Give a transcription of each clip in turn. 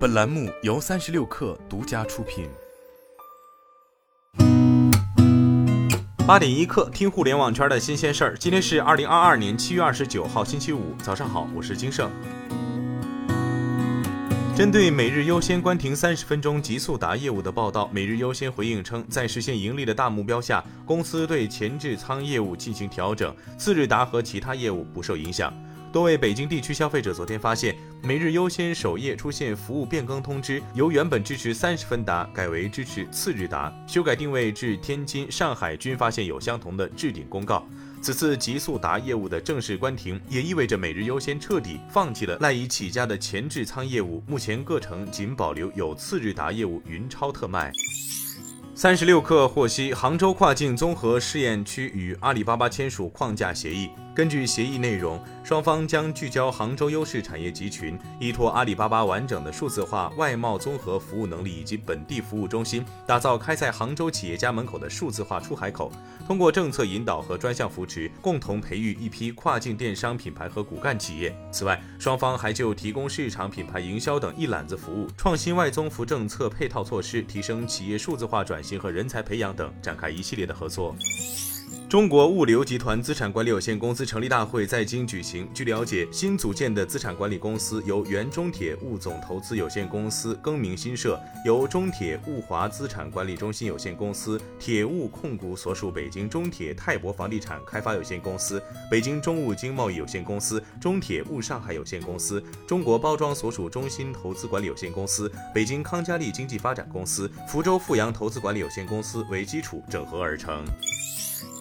本栏目由三十六氪独家出品。八点一刻，听互联网圈的新鲜事儿。今天是二零二二年七月二十九号，星期五，早上好，我是金盛。针对每日优先关停三十分钟极速达业务的报道，每日优先回应称，在实现盈利的大目标下，公司对前置仓业务进行调整，次日达和其他业务不受影响。多位北京地区消费者昨天发现，每日优先首页出现服务变更通知，由原本支持三十分达改为支持次日达，修改定位至天津、上海均发现有相同的置顶公告。此次极速达业务的正式关停，也意味着每日优先彻底放弃了赖以起家的前置仓业务，目前各城仅保留有次日达业务云超特卖。三十六氪获悉，杭州跨境综合试验区与阿里巴巴签署框架协议。根据协议内容，双方将聚焦杭州优势产业集群，依托阿里巴巴完整的数字化外贸综合服务能力以及本地服务中心，打造开在杭州企业家门口的数字化出海口。通过政策引导和专项扶持，共同培育一批跨境电商品牌和骨干企业。此外，双方还就提供市场品牌营销等一揽子服务、创新外综扶政策配套措施、提升企业数字化转型和人才培养等展开一系列的合作。中国物流集团资产管理有限公司成立大会在京举行。据了解，新组建的资产管理公司由原中铁物总投资有限公司更名新设，由中铁物华资产管理中心有限公司、铁物控股所属北京中铁泰博房地产开发有限公司、北京中物经贸易有限公司、中铁物上海有限公司、中国包装所属中心投资管理有限公司、北京康佳丽经济发展公司、福州富阳投资管理有限公司为基础整合而成。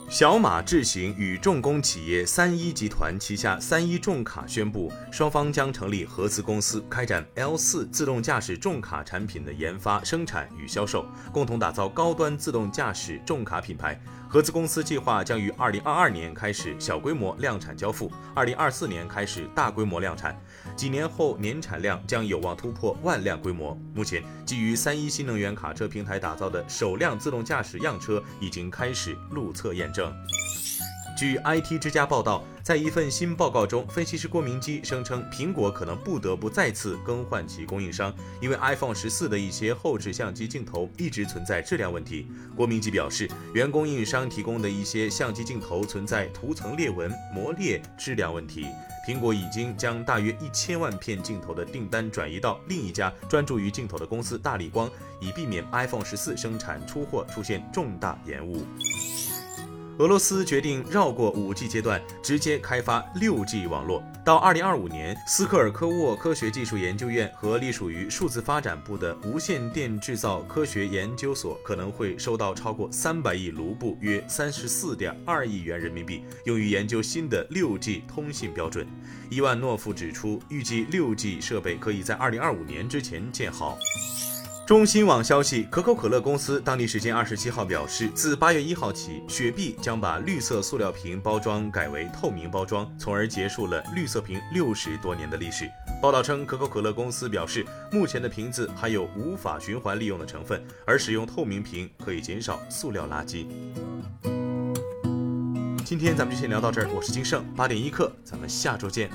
小马智行与重工企业三一集团旗下三一重卡宣布，双方将成立合资公司，开展 L 四自动驾驶重卡产品的研发、生产与销售，共同打造高端自动驾驶重卡品牌。合资公司计划将于二零二二年开始小规模量产交付，二零二四年开始大规模量产，几年后年产量将有望突破万辆规模。目前，基于三一新能源卡车平台打造的首辆自动驾驶样车已经开始路测验证。据 IT 之家报道，在一份新报告中，分析师郭明基声称，苹果可能不得不再次更换其供应商，因为 iPhone 十四的一些后置相机镜头一直存在质量问题。郭明基表示，原供应商提供的一些相机镜头存在涂层裂纹、磨裂、质量问题。苹果已经将大约一千万片镜头的订单转移到另一家专注于镜头的公司大力光，以避免 iPhone 十四生产出货出现重大延误。俄罗斯决定绕过 5G 阶段，直接开发 6G 网络。到2025年，斯科尔科沃科学技术研究院和隶属于数字发展部的无线电制造科学研究所可能会收到超过300亿卢布（约34.2亿元人民币），用于研究新的 6G 通信标准。伊万诺夫指出，预计 6G 设备可以在2025年之前建好。中新网消息，可口可乐公司当地时间二十七号表示，自八月一号起，雪碧将把绿色塑料瓶包装改为透明包装，从而结束了绿色瓶六十多年的历史。报道称，可口可乐公司表示，目前的瓶子含有无法循环利用的成分，而使用透明瓶可以减少塑料垃圾。今天咱们就先聊到这儿，我是金盛，八点一刻，咱们下周见。